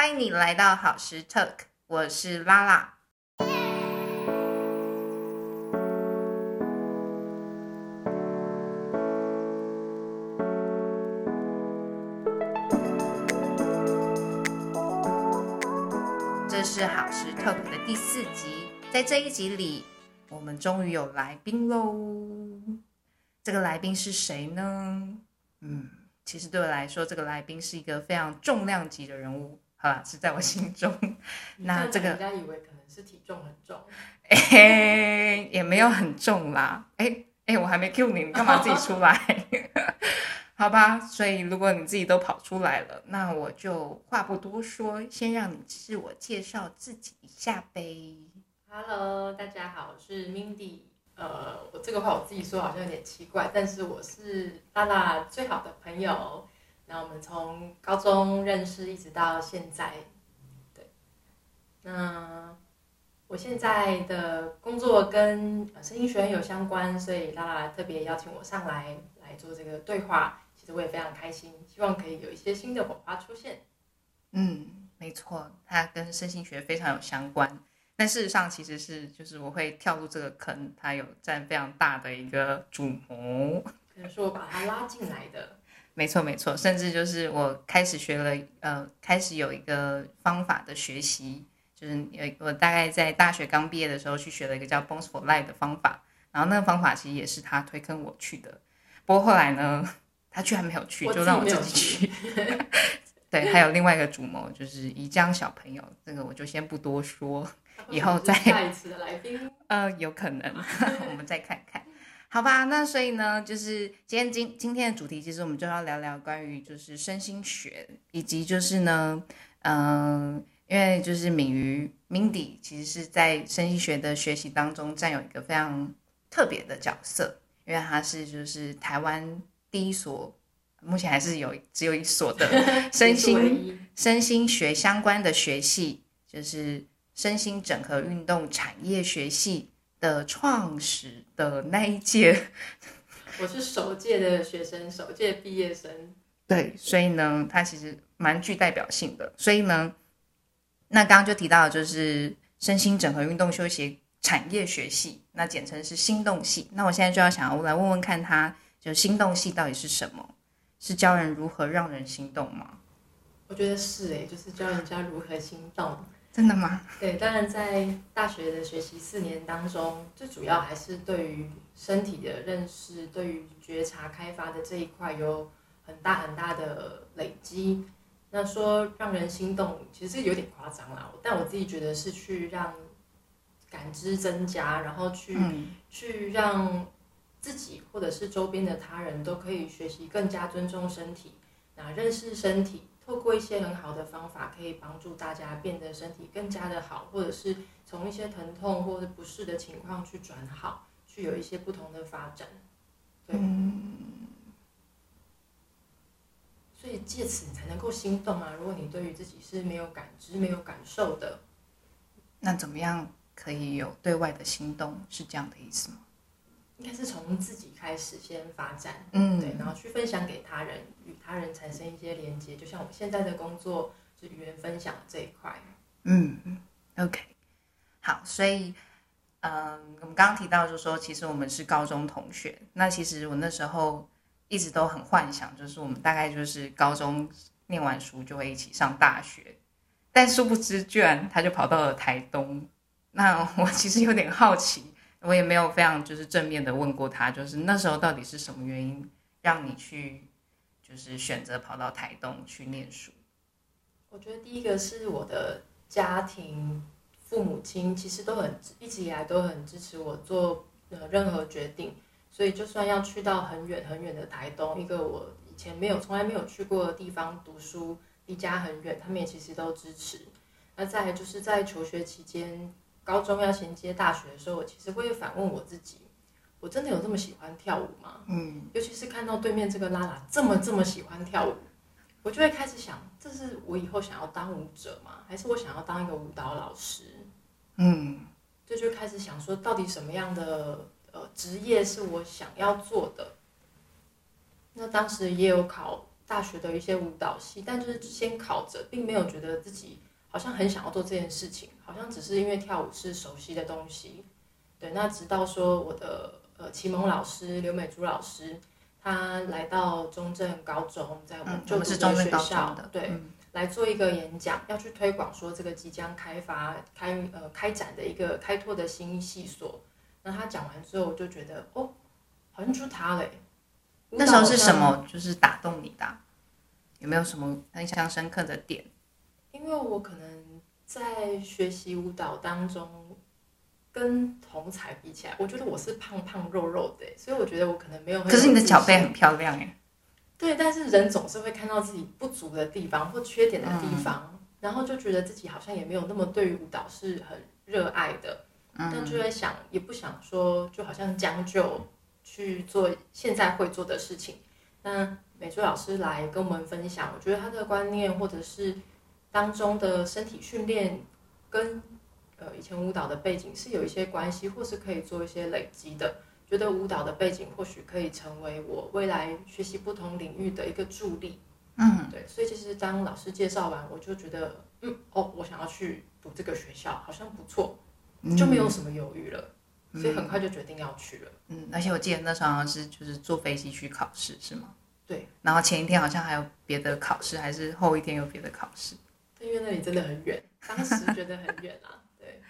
欢迎你来到好时 Talk，我是拉拉。这是好时 Talk 的第四集，在这一集里，我们终于有来宾喽。这个来宾是谁呢？嗯，其实对我来说，这个来宾是一个非常重量级的人物。好啦，是在我心中。那这个人家以为可能是体重很重，哎、也没有很重啦。哎、哎、我还没 Q 你，你干嘛自己出来？好吧，所以如果你自己都跑出来了，那我就话不多说，先让你自我介绍自己一下呗。Hello，大家好，我是 Mindy。呃，我这个话我自己说好像有点奇怪，但是我是拉拉最好的朋友。那我们从高中认识一直到现在，对。那我现在的工作跟呃声音学院有相关，所以拉拉特别邀请我上来来做这个对话。其实我也非常开心，希望可以有一些新的火花出现。嗯，没错，它跟身心学非常有相关。但事实上，其实是就是我会跳入这个坑，它有占非常大的一个主谋。可能是我把它拉进来的。没错，没错，甚至就是我开始学了，呃，开始有一个方法的学习，就是有我大概在大学刚毕业的时候去学了一个叫 Bones for Life 的方法，然后那个方法其实也是他推坑我去的，不过后来呢，他居然没有去，就让我自己去。对，还有另外一个主谋就是宜江小朋友，这个我就先不多说，以后再下一次的来宾。呃，有可能，我们再看看，好吧？那所以呢，就是今天今今天的主题，其实我们就要聊聊关于就是身心学，以及就是呢，嗯、因为就是敏瑜 Mindy 其实是在身心学的学习当中占有一个非常特别的角色，因为它是就是台湾第一所，目前还是有只有一所的 身心身心学相关的学系，就是身心整合运动产业学系的创始的那一届。我是首届的学生，首届毕业生。对，所以呢，它其实蛮具代表性的。所以呢，那刚刚就提到的就是身心整合运动休息产业学系，那简称是心动系。那我现在就要想要来问问看他，就心动系到底是什么？是教人如何让人心动吗？我觉得是诶，就是教人家如何心动。真的吗？对，当然在大学的学习四年当中，最主要还是对于身体的认识，对于觉察开发的这一块有很大很大的累积。那说让人心动，其实有点夸张啦，但我自己觉得是去让感知增加，然后去、嗯去让自己或者是周边的他人都可以学习更加尊重身体，那认识身体，透过一些很好的方法，可以帮助大家变得身体更加的好，或者是从一些疼痛或者不适的情况去转好，去有一些不同的发展。对，所以借此你才能够心动啊！如果你对于自己是没有感知、没有感受的，那怎么样可以有对外的心动？是这样的意思吗？应该是从自己开始先发展。嗯对，然后去分享给他人，与他人产生一些连接，就像我现在的工作是语言分享这一块。嗯，OK，好，所以，嗯，我们刚刚提到，就是说，其实我们是高中同学。那其实我那时候一直都很幻想，就是我们大概就是高中念完书就会一起上大学，但殊不知，居然他就跑到了台东。那我其实有点好奇，我也没有非常就是正面的问过他，就是那时候到底是什么原因让你去，就是选择跑到台东去念书？我觉得第一个是我的家庭，父母亲其实都很一直以来都很支持我做呃任何决定，所以就算要去到很远很远的台东，一个我以前没有从来没有去过的地方读书，离家很远，他们也其实都支持。那再来就是在求学期间，高中要衔接大学的时候，我其实会反问我自己：我真的有这么喜欢跳舞吗？嗯尤其是看到对面这个拉拉这么这么喜欢跳舞，我就会开始想，这是我以后想要当舞者吗？还是我想要当一个舞蹈老师？嗯这就开始想说，到底什么样的呃职业是我想要做的？那当时也有考大学的一些舞蹈系，但就是先考着，并没有觉得自己好像很想要做这件事情，好像只是因为跳舞是熟悉的东西。对，那直到说我的呃启蒙老师刘美珠老师，他来到中正高中，在我们就读的学校，对，来做一个演讲，要去推广说这个即将开发开呃开展的一个开拓的新系所。那他讲完之后，我就觉得哦，好像就他嘞。那时候是什么？就是打动你的？有没有什么印象深刻的点？因为我可能在学习舞蹈当中，跟同才比起来，我觉得我是胖胖肉肉的，所以我觉得我可能没有。可是你的脚背很漂亮哎。对，但是人总是会看到自己不足的地方或缺点的地方，然后就觉得自己好像也没有那么对于舞蹈是很热爱的。但就在想，也不想说，就好像将就去做现在会做的事情。那美术老师来跟我们分享，我觉得他的观念或者是当中的身体训练，跟呃以前舞蹈的背景是有一些关系，或是可以做一些累积的。觉得舞蹈的背景或许可以成为我未来学习不同领域的一个助力。嗯，对。所以其实当老师介绍完，我就觉得，嗯，哦，我想要去读这个学校，好像不错。就没有什么犹豫了，所以很快就决定要去了。嗯，而且我记得那时候好像是就是坐飞机去考试，是吗？对。然后前一天好像还有别的考试，还是后一天有别的考试？因为那里真的很远，当时觉得很远啊。对。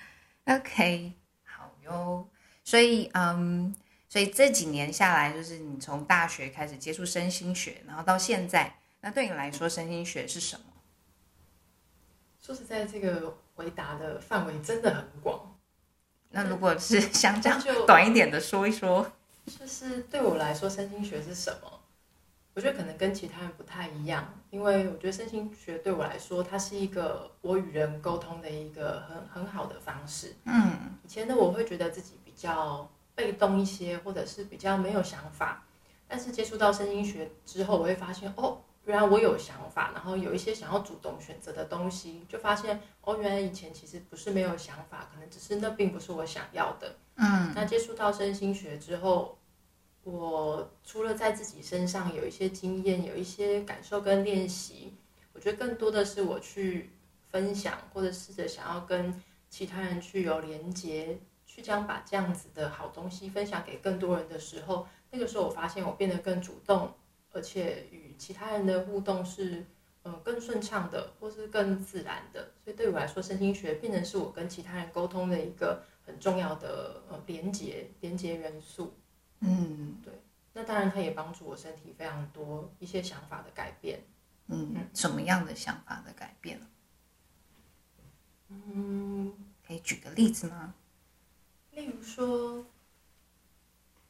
OK，好哟。所以，嗯，所以这几年下来，就是你从大学开始接触身心学，然后到现在，那对你来说，身心学是什么？说实在，这个回答的范围真的很广。那如果是想讲短一点的说一说，就是对我来说，身心学是什么？我觉得可能跟其他人不太一样，因为我觉得身心学对我来说，它是一个我与人沟通的一个很很好的方式。嗯，以前呢，我会觉得自己比较被动一些，或者是比较没有想法，但是接触到身心学之后，我会发现哦。原来我有想法，然后有一些想要主动选择的东西，就发现哦，原来以前其实不是没有想法，可能只是那并不是我想要的。嗯，那接触到身心学之后，我除了在自己身上有一些经验、有一些感受跟练习，我觉得更多的是我去分享，或者试着想要跟其他人去有连接，去将把这样子的好东西分享给更多人的时候，那个时候我发现我变得更主动。而且与其他人的互动是，呃，更顺畅的，或是更自然的。所以对我来说，身心学变成是我跟其他人沟通的一个很重要的呃连接连接元素。嗯，对。那当然，它也帮助我身体非常多一些想法的改变。嗯，什么样的想法的改变嗯，可以举个例子吗？例如说。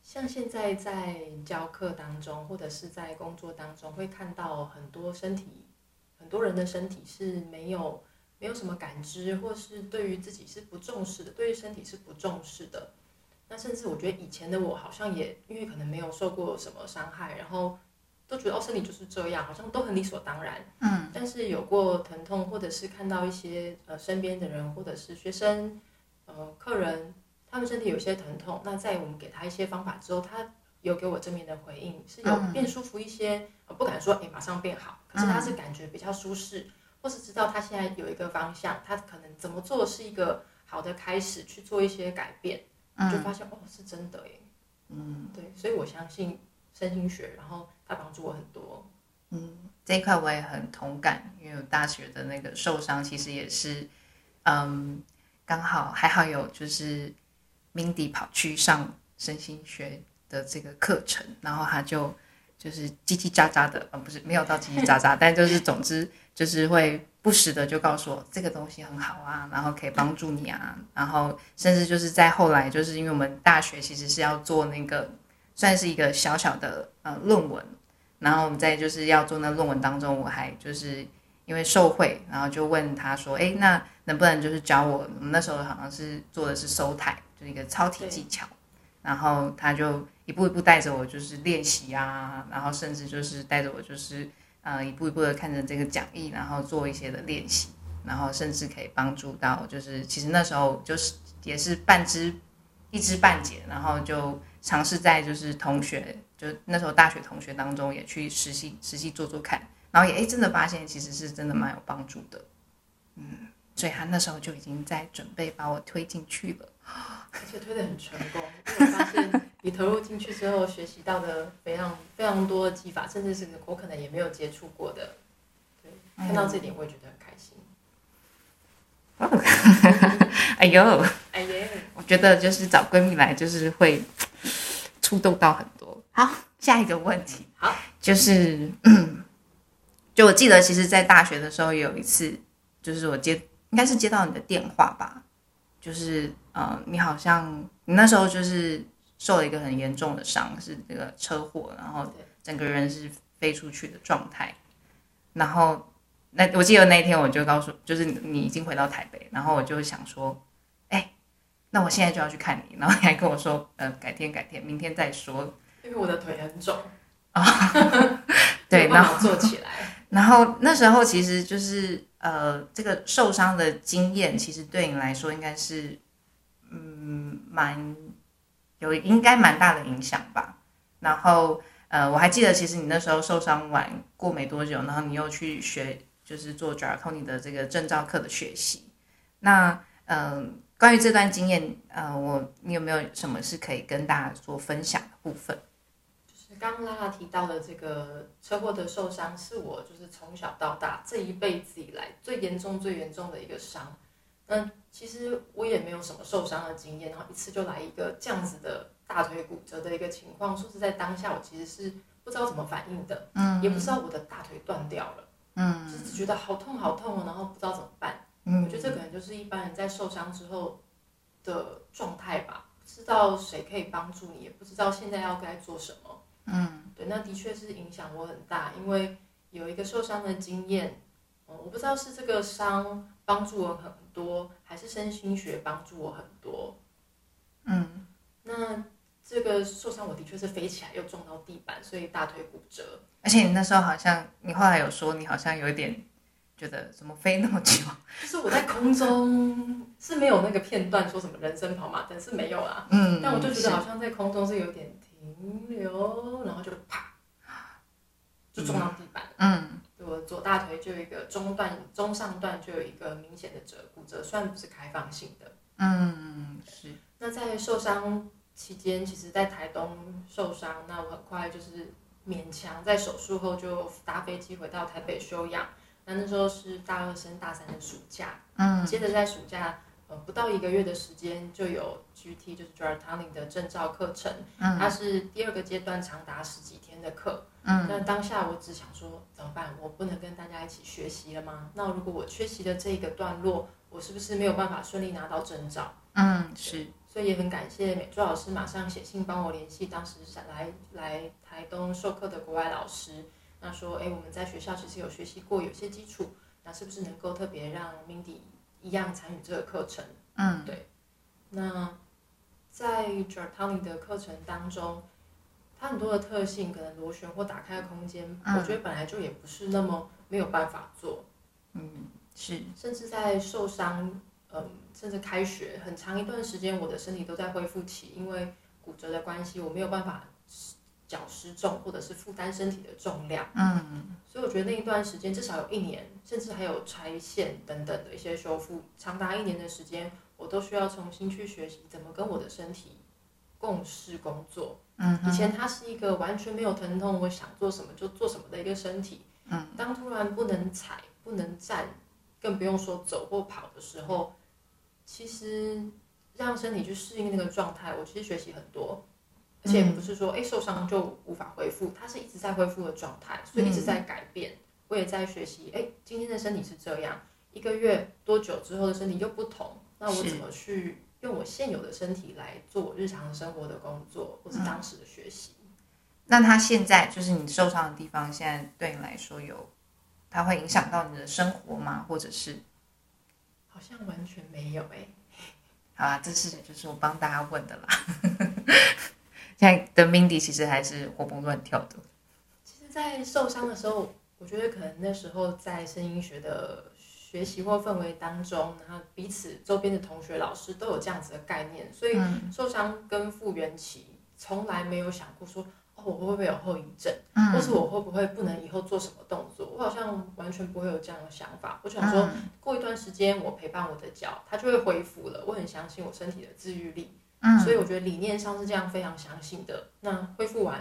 像现在在教课当中，或者是在工作当中，会看到很多身体，很多人的身体是没有没有什么感知，或是对于自己是不重视的，对于身体是不重视的。那甚至我觉得以前的我好像也因为可能没有受过什么伤害，然后都觉得哦身体就是这样，好像都很理所当然。嗯。但是有过疼痛，或者是看到一些呃身边的人，或者是学生，呃客人。他们身体有些疼痛，那在我们给他一些方法之后，他有给我正面的回应，是有变舒服一些。不敢说哎马上变好，可是他是感觉比较舒适，或是知道他现在有一个方向，他可能怎么做是一个好的开始，去做一些改变，就发现哦是真的耶。嗯，对，所以我相信身心学，然后它帮助我很多。嗯，这一块我也很同感，因为我大学的那个受伤其实也是，嗯，刚好还好有就是。Mindy 跑去上身心学的这个课程，然后他就就是叽叽喳喳的，呃，不是没有到叽叽喳喳，但就是总之就是会不时的就告诉我这个东西很好啊，然后可以帮助你啊，然后甚至就是在后来，就是因为我们大学其实是要做那个算是一个小小的呃论文，然后我们在就是要做那论文当中，我还就是因为受贿，然后就问他说，哎，那能不能就是教我？我们那时候好像是做的是收台。就是一个抄题技巧，然后他就一步一步带着我，就是练习啊，然后甚至就是带着我，就是呃一步一步的看着这个讲义，然后做一些的练习，然后甚至可以帮助到，就是其实那时候就是也是半知一知半解，然后就尝试在就是同学就那时候大学同学当中也去实习实习做做看，然后也哎真的发现其实是真的蛮有帮助的，嗯，所以他那时候就已经在准备把我推进去了。而且推的很成功，我发现你投入进去之后，学习到的非常非常多的技法，甚至是我可能也没有接触过的。对，看到这点我也觉得很开心。哦。哎呦，哎耶，我觉得就是找闺蜜来，就是会触动到很多。好，下一个问题，好，就是，嗯就我记得，其实，在大学的时候有一次，就是我接，应该是接到你的电话吧，就是呃，你好像你那时候就是受了一个很严重的伤，是这个车祸，然后整个人是飞出去的状态，然后那我记得那一天我就告诉，就是你你已经回到台北，然后我就想说，哎，那我现在就要去看你，然后你还跟我说，呃，改天改天，明天再说，因为我的腿很肿啊，对，然后坐起来。然后那时候其实就是呃，这个受伤的经验，其实对你来说应该是嗯蛮有应该蛮大的影响吧。然后呃，我还记得，其实你那时候受伤完过没多久，然后你又去学就是做 d r a c o n i 的这个证照课的学习。那嗯、呃，关于这段经验，呃，我你有没有什么是可以跟大家做分享的部分？就是刚刚拉拉提到的这个车祸的受伤，是我就是从小到大这一辈子以来最严重、最严重的一个伤。那其实我也没有什么受伤的经验，然后一次就来一个这样子的大腿骨折的一个情况。说实在，当下我其实是不知道怎么反应的，嗯，也不知道我的大腿断掉了，嗯，就是只觉得好痛好痛哦，然后不知道怎么办。嗯我觉得这可能就是一般人在受伤之后的状态吧，不知道谁可以帮助你，也不知道现在要该做什么。嗯，对，那的确是影响我很大，因为有一个受伤的经验，嗯，我不知道是这个伤帮助我很多，还是身心学帮助我很多。嗯，那这个受伤我的确是飞起来又撞到地板，所以大腿骨折。而且你那时候好像，你后来有说你好像有一点觉得怎么飞那么久？就是我在空中是没有那个片段说什么人生跑马灯是没有啦，嗯，但我就觉得好像在空中是有点停留，然后就啪，就撞到地板。嗯对我左大腿就有一个中段、中上段就有一个明显的折骨折，虽然不是开放性的。嗯是那在受伤期间，其实在台东受伤，那我很快就是勉强在手术后就搭飞机回到台北休养。那那时候是大二升大三的暑假，嗯接着在暑假呃不到一个月的时间就有 GT 就是 d r a t o n i n g 的证照课程，嗯它是第二个阶段长达十几天的课。嗯那当下我只想说怎么办？我不能跟大家一起学习了吗？那如果我缺席的这一个段落，我是不是没有办法顺利拿到证照？嗯是所以也很感谢美珠老师马上写信帮我联系当时来来台东授课的国外老师，那说哎我们在学校其实有学习过有些基础，那是不是能够特别让 Mindy 一样参与这个课程？嗯对那在 j o r t a n i 的课程当中，它很多的特性，可能螺旋或打开的空间，嗯。我觉得本来就也不是那么没有办法做，嗯是。甚至在受伤，嗯，甚至开学很长一段时间，我的身体都在恢复期，因为骨折的关系，我没有办法脚失重或者是负担身体的重量，嗯。所以我觉得那一段时间至少有一年，甚至还有拆线等等的一些修复，长达一年的时间，我都需要重新去学习怎么跟我的身体共事工作。嗯以前它是一个完全没有疼痛，我想做什么就做什么的一个身体。嗯，当突然不能踩、不能站，更不用说走或跑的时候，其实让身体去适应那个状态，我其实学习很多。而且不是说哎、诶受伤就无法恢复，它是一直在恢复的状态，所以一直在改变。我也在学习，哎，今天的身体是这样，一个月多久之后的身体又不同，那我怎么去用我现有的身体来做日常生活的工作，或是当时的学习？那他现在就是你受伤的地方，现在对你来说有，它会影响到你的生活吗？或者是，好像完全没有哎、好啦，这是就是我帮大家问的啦。现在的 Mindy 其实还是活蹦乱跳的。其实，在受伤的时候，我觉得可能那时候在声音学的学习或氛围当中，然后彼此周边的同学、老师都有这样子的概念，所以受伤跟复原期从来没有想过说，哦，哦，我会不会有后遗症，嗯或是我会不会不能以后做什么动作？我好像完全不会有这样的想法。我想说，嗯过一段时间我陪伴我的脚，它就会恢复了。我很相信我身体的自愈力，嗯所以我觉得理念上是这样非常相信的。那恢复完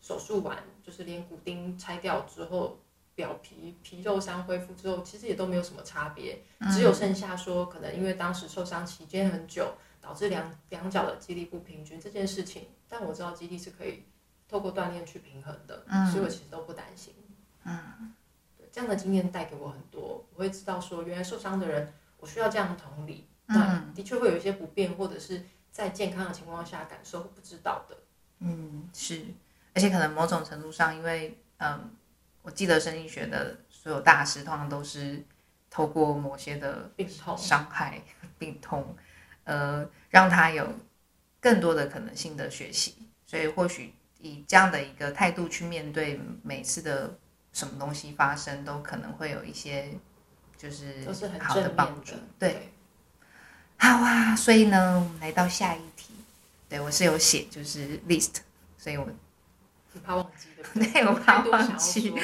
手术完，就是连骨钉拆掉之后，表皮皮肉伤恢复之后，其实也都没有什么差别，嗯只有剩下说可能因为当时受伤期间很久，导致两两脚的肌力不平均这件事情。但我知道肌力是可以透过锻炼去平衡的，嗯所以我其实都不担心。嗯，对，这样的经验带给我很多，我会知道说原来受伤的人，我需要这样的同理。那的确会有一些不便，或者是在健康的情况下感受不知道的。嗯，是，而且可能某种程度上，因为嗯，我记得生理学的所有大师通常都是透过某些的病痛伤害、病痛，呃，让他有更多的可能性的学习。所以或许以这样的一个态度去面对每次的什么东西发生，都可能会有一些就是很好的帮助的。。对，好啊，所以呢，我们来到下一题。对我是有写就是 list，所以我你怕忘记对不对？对 我怕忘记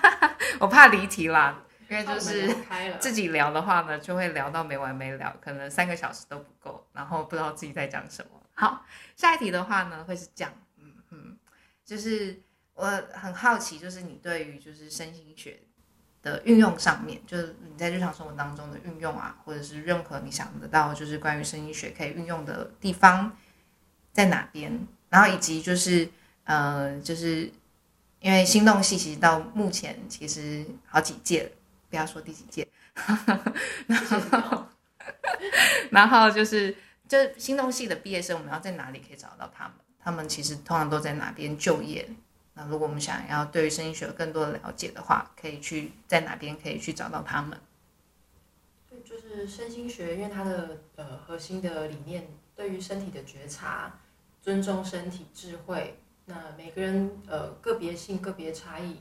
我怕离题啦，因为就是。自己聊的话呢，就会聊到没完没了，可能三个小时都不够，然后不知道自己在讲什么。好，下一题的话呢，会是这样，嗯嗯，就是我很好奇，就是你对于就是身心学的运用上面，就是你在日常生活当中的运用啊，或者是任何你想得到，就是关于身心学可以运用的地方在哪边，然后以及就是呃，就是因为心动系其实到目前其实好几届了，不要说第几届，谢谢你哦然后就是就心动系的毕业生，我们要在哪里可以找到他们？他们其实通常都在哪边就业？那如果我们想要对于声音学有更多的了解的话，可以去在哪边可以去找到他们？对，就是身心学，因为它的呃核心的理念，对于身体的觉察、尊重身体智慧，那每个人呃个别性、个别差异，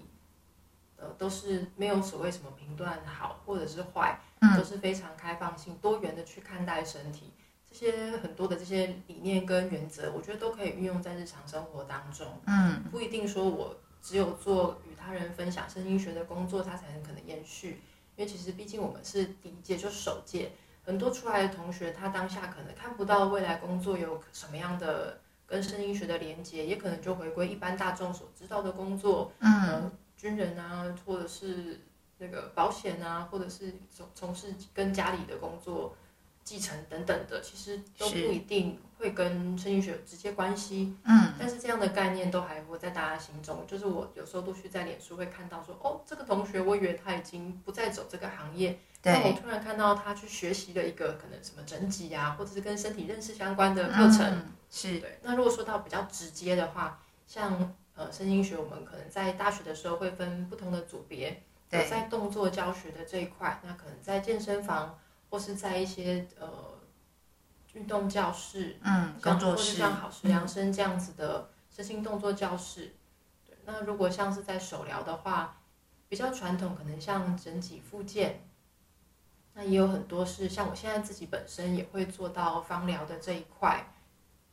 呃都是没有所谓什么评断好或者是坏，都是非常开放性、多元的去看待身体。这些很多的这些理念跟原则，我觉得都可以运用在日常生活当中。嗯，不一定说我只有做与他人分享身心学的工作，它才能可能延续。因为其实毕竟我们是第一届，就是首届，很多出来的同学，他当下可能看不到未来工作有什么样的跟声音学的连接，也可能就回归一般大众所知道的工作，嗯，军人啊，或者是那个保险啊，或者是从从事跟家里的工作。继承等等的，其实都不一定会跟声音学有直接关系。嗯，但是这样的概念都还活在大家心中。就是我有时候陆续在脸书会看到说，哦，这个同学，我以为他已经不再走这个行业，但我突然看到他去学习了一个可能什么整脊啊，或者是跟身体认识相关的课程。嗯、是对。那如果说到比较直接的话，像呃声音学，我们可能在大学的时候会分不同的组别，对，在动作教学的这一块，那可能在健身房。或是在一些呃运动教室，嗯，工作室，像好时量身这样子的身心动作教室。对，那如果像是在手疗的话，比较传统，可能像整脊复健，那也有很多是像我现在自己本身也会做到芳疗的这一块。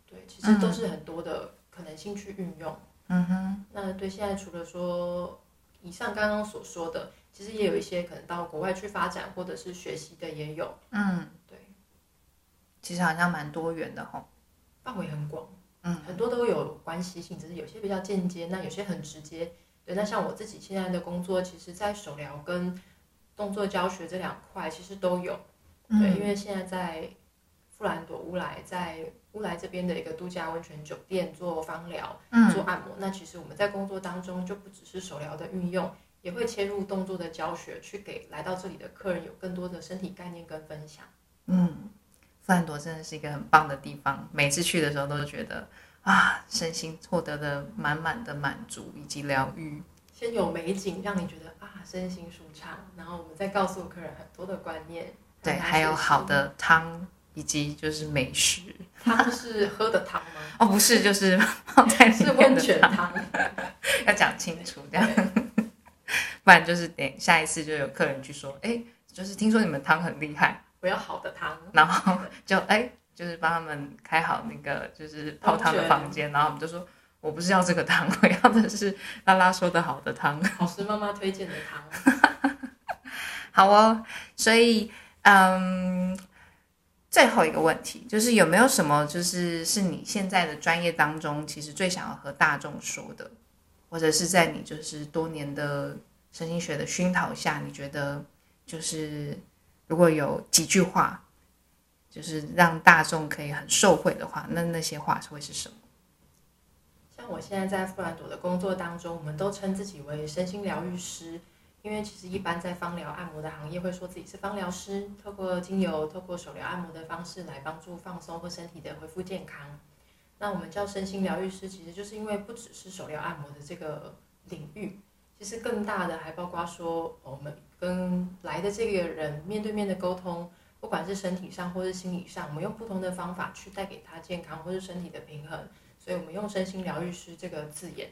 对，其实都是很多的可能性去运用。嗯哼，那对现在除了说以上刚刚所说的。其实也有一些可能到国外去发展或者是学习的也有，嗯，对，其实好像蛮多元的吼，范围很广，嗯，很多都有关系性，只是有些比较间接，那有些很直接。对，那像我自己现在的工作，其实在手疗跟动作教学这两块其实都有，对，因为现在在富兰朵乌来，在乌来这边的一个度假温泉酒店做芳疗、做按摩，那其实我们在工作当中就不只是手疗的运用。也会切入动作的教学，去给来到这里的客人有更多的身体概念跟分享。嗯，富兰朵真的是一个很棒的地方，每次去的时候都觉得啊，身心获得的满满的满足以及疗愈。先有美景，让你觉得啊，身心舒畅，然后我们再告诉客人很多的观念。对，还有好的汤，以及就是美食。汤是喝的汤吗？哦，不是，就是 泡在是温泉汤。要讲清楚这样。不然就是等下一次就有客人去说，哎，就是听说你们汤很厉害，我要好的汤，然后就哎，就是帮他们开好那个就是泡汤的房间，然后我们就说，我不是要这个汤，我要的是拉拉说的好的汤。老师妈妈推荐的汤。好哦，所以嗯，最后一个问题就是有没有什么就是是你现在的专业当中，其实最想要和大众说的，或者是在你就是多年的身心学的熏陶下，你觉得就是如果有几句话，就是让大众可以很受惠的话，那那些话会是什么？像我现在在富兰朵的工作当中，我们都称自己为身心疗愈师。因为其实一般在芳疗按摩的行业会说自己是芳疗师，透过精油、透过手疗按摩的方式来帮助放松或身体的恢复健康。那我们叫身心疗愈师，其实就是因为不只是手疗按摩的这个领域，其实更大的还包括说我们跟来的这个人面对面的沟通，不管是身体上或是心理上，我们用不同的方法去带给他健康或是身体的平衡，所以我们用身心疗愈师这个字眼。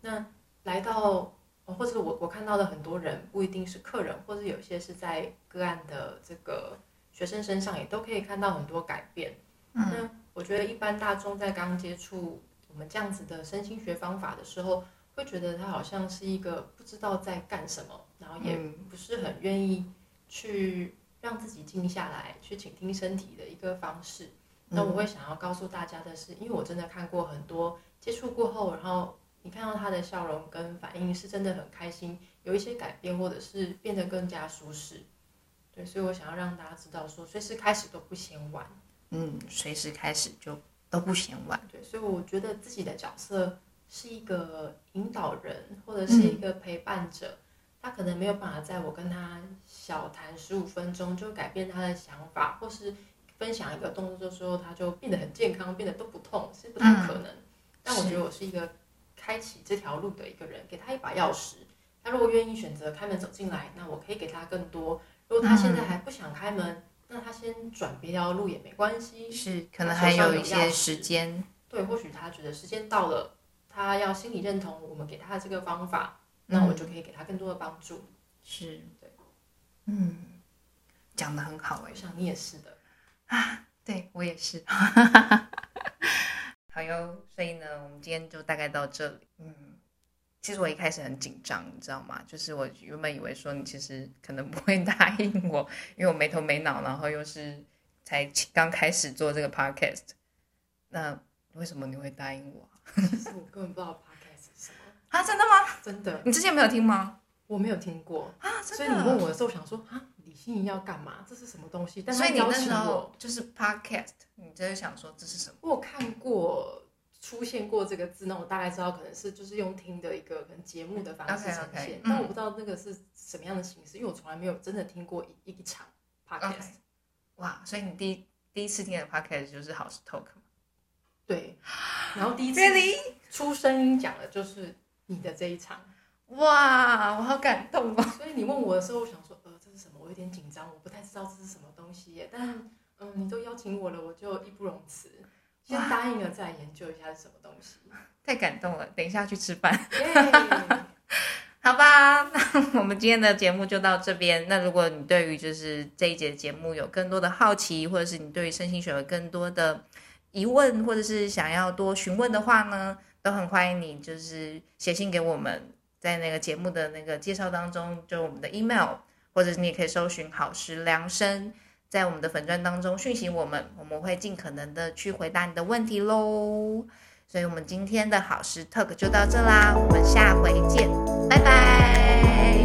那来到。或者我我看到的很多人不一定是客人，或者有些是在个案的这个学生身上，也都可以看到很多改变。那我觉得一般大众在刚接触我们这样子的身心学方法的时候，会觉得他好像是一个不知道在干什么，然后也不是很愿意去让自己静下来，去倾听身体的一个方式。那我会想要告诉大家的是，因为我真的看过很多接触过后，然后。你看到他的笑容跟反应是真的很开心，有一些改变，或者是变得更加舒适。对，所以我想要让大家知道，说随时开始都不嫌晚。嗯，随时开始就都不嫌晚。对，所以我觉得自己的角色是一个引导人，或者是一个陪伴者。他可能没有办法在我跟他小谈十五分钟就改变他的想法，或是分享一个动作之后他就变得很健康，变得都不痛，是不太可能。但我觉得我是一个。开启这条路的一个人，给他一把钥匙。他如果愿意选择开门走进来，那我可以给他更多。如果他现在还不想开门，那他先转别条路也没关系。是，可能还有一些时间。对，或许他觉得时间到了，他要心理认同我们给他的这个方法，那我就可以给他更多的帮助。是，对，嗯，讲的很好哎，我想你也是的啊，对我也是。好哟，所以呢，我们今天就大概到这里。嗯，其实我一开始很紧张，你知道吗？就是我原本以为说你其实可能不会 答应我，因为我没头没脑，然后又是才刚开始做这个 podcast。那为什么你会答应我？其实我根本不知道 podcast 是什么啊！真的吗？真的？你之前没有听吗？我没有听过啊！所以你问我的时候，想说啊。李心怡要干嘛？这是什么东西？所以你那时候就是 podcast，你就是想说这是什么？我看过出现过这个字，那我大概知道可能是就是用听的一个可能节目的方式呈现，但我不知道那个是什么样的形式，因为我从来没有真的听过一一场 podcast。哇！所以你第第一次听的 podcast 就是好事 talk 对，然后第一次出声音讲的就是你的这一场。哇！我好感动哦。所以你问我的时候，我想说。呃，这是什么？我有点紧张，我不太知道这是什么东西耶。但嗯，你都邀请我了，我就义不容辞，先答应了，再研究一下是什么东西。太感动了，等一下去吃饭。好吧，那我们今天的节目就到这边。那如果你对于就是这一节节目有更多的好奇，或者是你对于身心学有更多的疑问，或者是想要多询问的话呢，都很欢迎你就是写信给我们，在那个节目的那个介绍当中，就我们的 email。或者你也可以搜寻好时量身，在我们的粉钻当中讯息我们，我们会尽可能的去回答你的问题喽。所以，我们今天的好时 talk 就到这啦，我们下回见，拜拜。